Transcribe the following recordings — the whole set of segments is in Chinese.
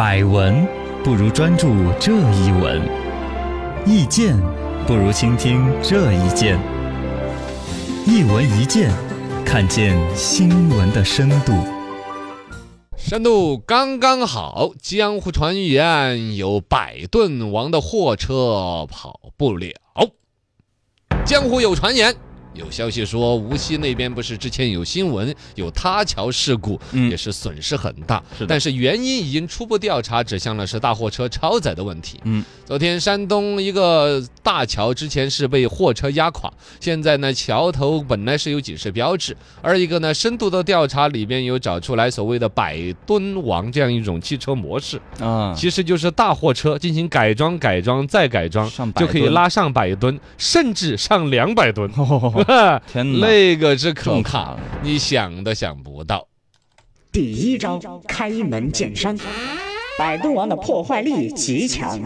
百闻不如专注这一闻，意见不如倾听这一见。一闻一见，看见新闻的深度。深度刚刚好，江湖传言有百吨王的货车跑不了。江湖有传言，有消息说无锡那边不是之前有新闻有塌桥事故，嗯也是损失很大。但是原因已经初步调查指向了是大货车超载的问题。嗯，昨天山东一个大桥之前是被货车压垮，现在呢桥头本来是有警示标志，而一个呢深度的调查里边有找出来所谓的百吨王这样一种汽车模式，啊，其实就是大货车进行改装、改装再改装就可以拉上百吨，甚至上两百吨。天哪，那个是可卡，你想都想不到。第一招开门见山，百吨王的破坏力极强，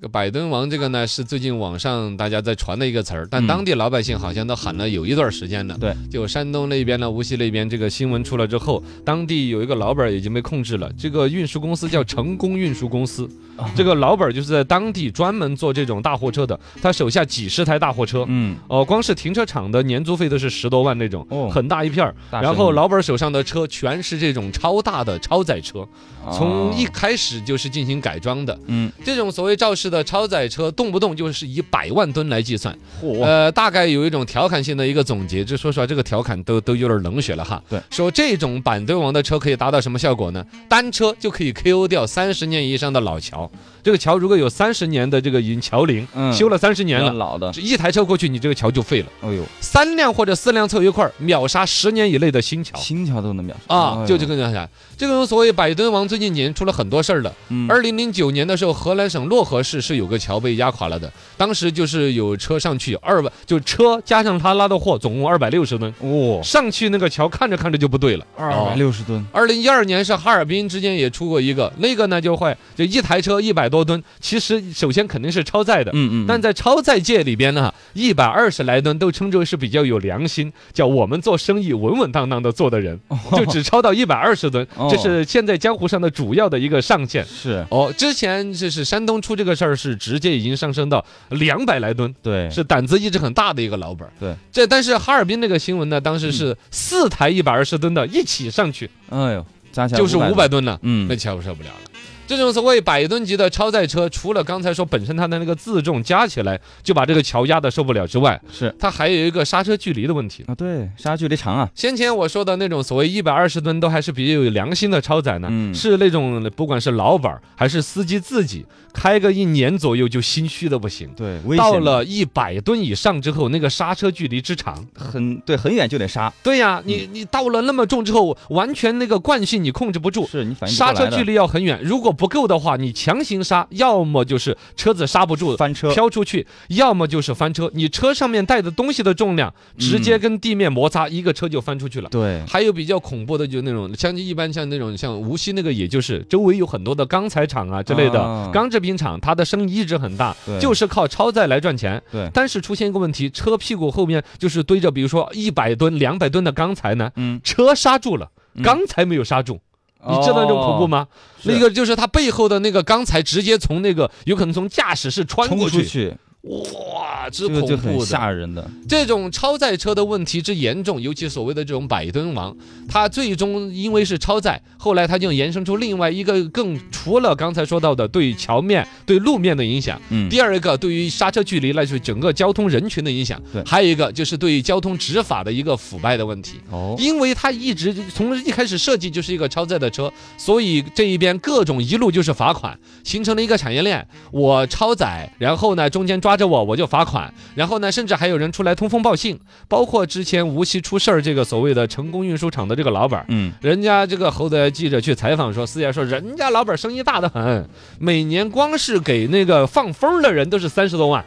这个百吨王这个呢，是最近网上大家在传的一个词儿，但嗯当地老百姓好像都喊了有一段时间了。对，就山东那边呢，无锡那边这个新闻出来之后，当地有一个老板已经被控制了。这个运输公司叫成功运输公司，啊 这个老板就是在当地专门做这种大货车的，他手下几十台大货车。嗯，哦，光是停车场的年租费都是十多万那种，哦很大一片儿。然后老板手上的车全是这种超大的超载车，从一哦开始就是进行改装的。嗯，这种所谓肇事的超载车，动不动就是以百万吨来计算。嚯，呃，大概有一种调侃性的一个总结，这说实话，这个调侃都都有点冷血了哈。对，说这种百吨王的车可以达到什么效果呢？单车就可以 KO 掉三十年以上的老桥。这个桥如果有三十年的这个已经桥龄，嗯修了三十年了。老的，一台车过去，你这个桥就废了。哎呦，三辆或者四辆凑一块儿，秒杀十年以内的新桥新桥都能秒杀啊！就这个，个样子。这种所谓百吨王最近已经出了很多事儿了。嗯。二零零九年的时候，河南省漯河市是有个桥被压垮了的，当时就是有车上去二百，就车加上他拉的货，总共二百六十吨，哦，上去那个桥看着看着就不对了。二百六十吨，二零一二年是哈尔滨之间也出过一个，那个呢就坏，就一台车一百多吨，其实首先肯定是超载的。嗯嗯，但在超载界里边呢，一百二十来吨都称之为是比较有良心，叫我们做生意稳稳当当的做的人，就只超到一百二十吨，哦这是现在江湖上的主要的一个上限。是。哦，之前就是山东出这个事儿，是直接已经上升到两百来吨，对，是胆子一直很大的一个老板儿。对，这但是哈尔滨那个新闻呢，当时是四台一百二十吨的一起上去，哎呦，加起来就是五500百吨。了，嗯。那瞧受不了了。这种所谓百吨级的超载车，除了刚才说本身它的那个自重加起来就把这个桥压的受不了之外，是。它还有一个刹车距离的问题。啊，对，刹车距离长啊，先前我说的那种所谓一百二十吨都还是比较有良心的超载呢，嗯。是那种不管是老板还是司机自己开个一年左右就心虚的不行。对，到的了一百吨以上之后，那个刹车距离之长，很对，很远就得刹，对呀，你你到了那么重之后，完全那个惯性你控制不住，刹车距离要很远，如果不够的话，你强行刹，要么就是车子刹不住。翻车，飘出去，要么就是翻车。你车上面带的东西的重量直接嗯跟地面摩擦，一个车就翻出去了。对，还有比较恐怖的，就那种像一般像那种像无锡那个，也就是周围有很多的钢材厂啊之类的、啊钢制品厂，它的生意一直很大，对就是靠超载来赚钱。对但是出现一个问题，车屁股后面就是堆着，比如说一百吨、两百吨的钢材呢，嗯，车刹住了，嗯钢材没有刹住。你知道那种恐怖吗？那个就是它背后的那个钢材直接从那个有可能从驾驶室穿过去，出去，哇，之恐怖的。吓人的，这种超载车的问题之严重，尤其所谓的这种百吨王，它最终因为是超载，后来它就延伸出另外一个更除了刚才说到的对桥面、对路面的影响，嗯，第二个对于刹车距离，那就是整个交通人群的影响，对还有一个就是对于交通执法的一个腐败的问题。哦，因为它一直从一开始设计就是一个超载的车，所以这一边各种一路就是罚款，形成了一个产业链。我超载，然后呢中间抓着我我就罚款，然后呢甚至还有人出来通风报信，包括之前无锡出事儿这个所谓的成功运输厂的这个老板。嗯，人家这个后台记者去采访说，私下说人家老板生意大得很，每年光是给那个放风的人都是三十多万，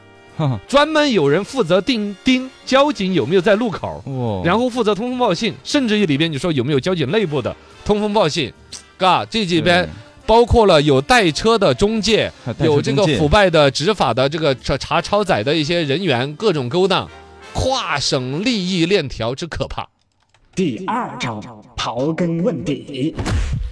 专门有人负责盯盯交警有没有在路口，哇，然后负责通风报信，甚至于里边你说有没有交警内部的通风报信，嘎，这几边包括了有带车的中介，有这个腐败的执法的这个查查超载的一些人员，各种勾当，跨省利益链条之可怕。第二招刨根问底，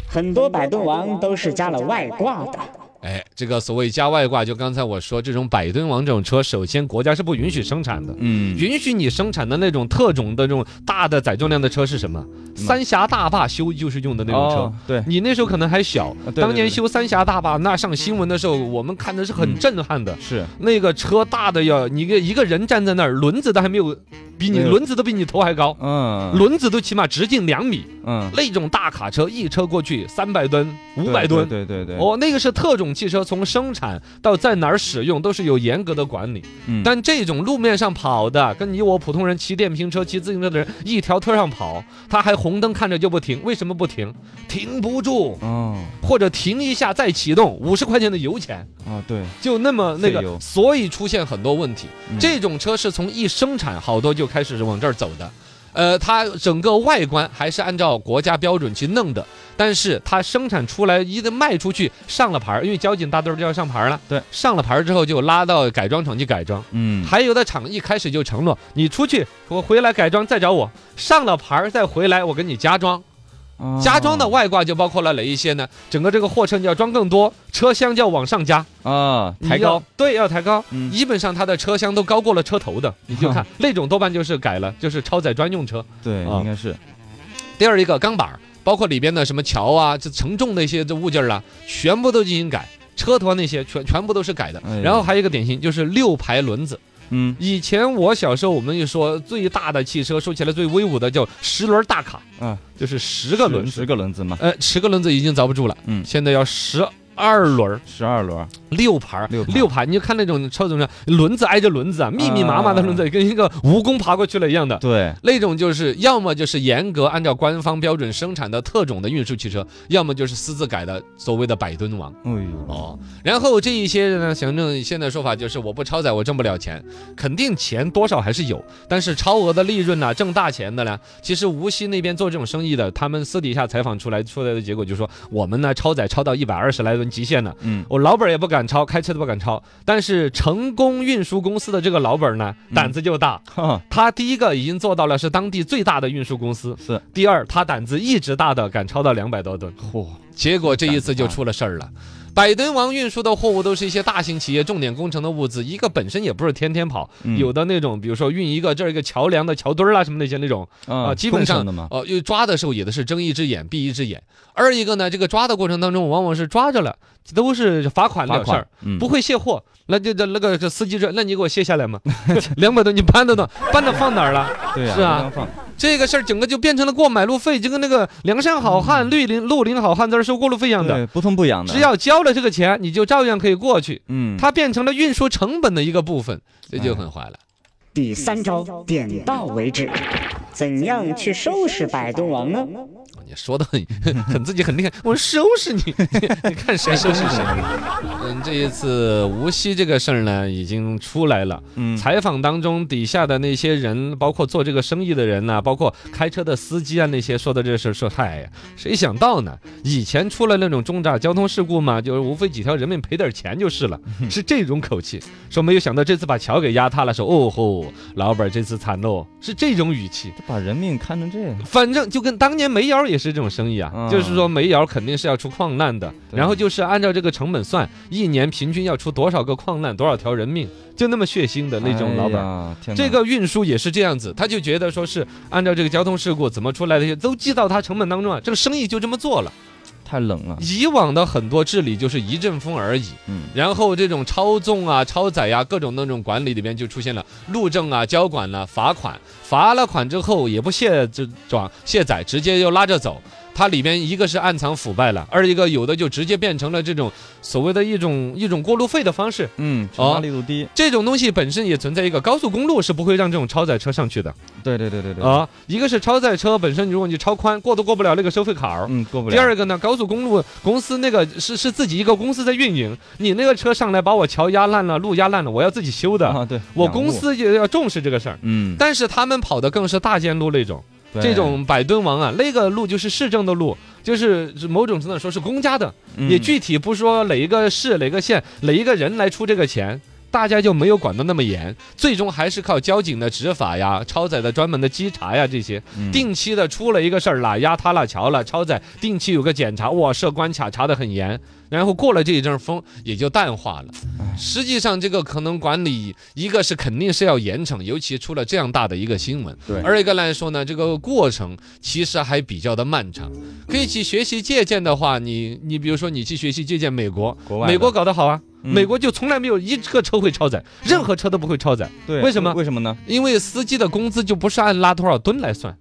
很多百度王都是加了外挂的。哎，这个所谓加外挂，就刚才我说这种百吨王这种车，首先国家是不允许生产的。嗯，允许你生产的那种特种的这种大的载重量的车是什么？三峡大坝修就是用的那种车。哦，对，你那时候可能还小，当年修三峡大坝，那上新闻的时候，我们看的是很震撼的。是，那个车大的要，你一个一个人站在那儿，轮子都还没有，比你轮子都比你头还高，嗯，轮子都起码直径两米。嗯，那种大卡车一车过去三百吨、五百吨。对对对，哦，那个是特种汽车，从生产到在哪儿使用都是有严格的管理。嗯。但这种路面上跑的，跟你我普通人骑电瓶车、骑自行车的人一条腿上跑，他还红灯看着就不停，为什么不停？停不住，嗯或者停一下再启动，五十块钱的油钱，啊，对，就那么那个，所以出现很多问题。嗯。这种车是从一生产好多就开始往这儿走的。呃，它整个外观还是按照国家标准去弄的，但是它生产出来一旦卖出去上了牌儿，因为交警大队儿就要上牌儿了，对，上了牌儿之后就拉到改装厂去改装。嗯，还有的厂一开始就承诺，你出去我回来改装再找我，上了牌儿再回来我给你加装。哦加装的外挂就包括了哪一些呢？整个这个货车你要装更多，车厢就要往上加，啊，抬高，，对，要抬高。嗯基本上它的车厢都高过了车头的，你就看那种多半就是改了，就是超载专用车。对，啊应该是，第二一个钢板，包括里边的什么桥啊，这承重的一些这物件儿啦，全部都进行改。车头那些全全部都是改的哎，然后还有一个典型就是六排轮子。嗯。以前我小时候，我们就说最大的汽车，说起来最威武的叫十轮大卡，嗯，就是十个轮子，十个轮子嘛，呃，十个轮子已经遭不住了，嗯。现在要十二轮儿，十二轮，六排儿，六排六排，你就看那种车怎么样，轮子挨着轮子啊，密密麻麻的轮子，跟一个蜈蚣爬过去了一样的。对，那种就是要么就是严格按照官方标准生产的特种的运输汽车，要么就是私自改的所谓的百吨王。哎呦，哦，然后这一些人呢，行政现在说法就是我不超载我挣不了钱，肯定钱多少还是有，但是超额的利润呢、挣大钱的呢，其实无锡那边做这种生意的，他们私底下采访出来出来的结果就是说，我们呢超载超到一百二十来吨极限了。嗯，我老板儿也不敢超，开车都不敢超，但是成功运输公司的这个老板儿呢，嗯胆子就大。哈，他第一个已经做到了是当地最大的运输公司，是，第二他胆子一直大的敢超到两百多吨。嚯，结果这一次就出了事儿了。百吨王运输的货物都是一些大型企业重点工程的物资，一个本身也不是天天跑，嗯有的那种，比如说运一个这儿一个桥梁的桥墩儿啊什么那些那种啊、啊，基本上工程的嘛，哦，因为抓的时候也的是睁一只眼闭一只眼。二一个呢，这个抓的过程当中，往往是抓着了，都是罚款罚了事儿不会卸货。那就那那个这司机说，那你给我卸下来嘛，两百多你搬得动，搬的放哪儿了？对呀，是啊这个事儿整个就变成了过买路费，就跟那个梁山好汉、绿林绿林好汉在这儿收过路费一样的。对，不痛不痒的，只要交了这个钱，你就照样可以过去。嗯，它变成了运输成本的一个部分，这就很坏了。第三招，点到为止。怎样去收拾百吨王呢？你说的很 很自己很厉害，我收拾你，你看谁收拾谁。嗯，这一次无锡这个事儿呢，已经出来了。嗯，采访当中，底下的那些人，包括做这个生意的人呐、包括开车的司机啊，那些说的这事儿，说嗨呀，谁想到呢？以前出了那种重大交通事故嘛，就是无非几条人命赔点钱就是了，是这种口气。说没有想到这次把桥给压塌了，说哦吼，老板这次惨喽，是这种语气。把人命看成这样，反正就跟当年煤窑也是这种生意啊，嗯就是说煤窑肯定是要出矿难的，然后就是按照这个成本算，一年平均要出多少个矿难，多少条人命，就那么血腥的那种老板。这个运输也是这样子，他就觉得说是按照这个交通事故怎么出来的，都记到他成本当中啊，这个生意就这么做了。太冷了，以往的很多治理就是一阵风而已，嗯，然后这种超重啊、超载呀、各种那种管理里边就出现了路政啊、交管了、罚款，罚了款之后也不卸这装卸载，直接就拉着走。它里边一个是暗藏腐败了，二一个有的就直接变成了这种所谓的一种一种过路费的方式。嗯，哦惩罚力度低，这种东西本身也存在一个高速公路是不会让这种超载车上去的对对对对对，啊。一个是超载车本身，如果你超宽过都过不了那个收费坎儿。嗯，过不了。第二个呢，高速公路公司那个是是自己一个公司在运营，你那个车上来把我桥压烂了，路压烂了，我要自己修的。啊，对，我公，司也要重视这个事儿。嗯，但是他们跑的更是大件路那种，对这种百吨王啊，那个路就是市政的路，就是是某种程度上说是公家的，嗯。也具体不说哪一个市、哪个县、哪一个人来出这个钱。大家就没有管得那么严，最终还是靠交警的执法呀、超载的专门的稽查呀这些，嗯。定期的出了一个事儿哪，压塌了桥了，超载定期有个检查，哇，设关卡查得很严，然后过了这一阵风也就淡化了。实际上，这个可能管理一个是肯定是要严惩，尤其出了这样大的一个新闻。对二一个来说呢，这个过程其实还比较的漫长。可以去学习借鉴的话，你你比如说你去学习借鉴美国，国外美国搞得好啊，嗯美国就从来没有一个车会超载，任何车都不会超载，对，为什么为什么呢？因为司机的工资就不是按拉多少吨来算，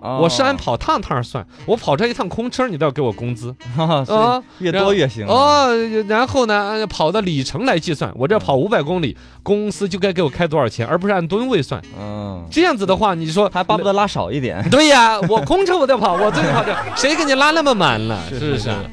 我是按哦跑趟趟算，我跑这一趟空车你都要给我工资 啊。越多越行啊。哦，然后呢，按跑的里程来计算，我这跑五百公里，公司就该给我开多少钱，而不是按吨位算。嗯，这样子的话，你说还巴不得拉少一点。对呀，我空车我都跑，我最跑这，谁给你拉那么满了？是是不是啊？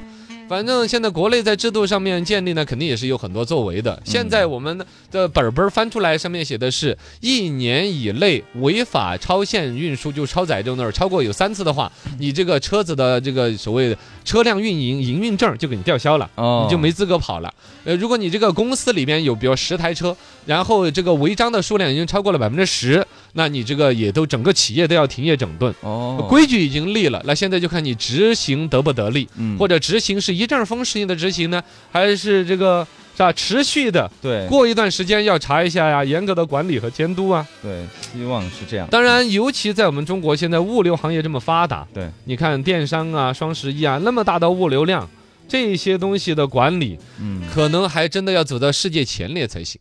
反正现在国内在制度上面建立呢，肯定也是有很多作为的。现在我们的本本翻出来，上面写的是一年以内违法超限运输，就超载就那儿超过有三次的话，你这个车子的这个所谓的车辆运营营运证就给你吊销了。哦你就没资格跑了。呃，如果你这个公司里面有比如十台车，然后这个违章的数量已经超过了百分之十，那你这个也都整个企业都要停业整顿。哦，规矩已经立了，那现在就看你执行得不得力，嗯或者执行是一阵风式的执行呢，还是这个是吧持续的？对过一段时间要查一下呀，严格的管理和监督啊。对，希望是这样。当然，尤其在我们中国现在物流行业这么发达，对，你看电商啊、双十一啊，那么大的物流量，这些东西的管理，嗯，可能还真的要走到世界前列才行。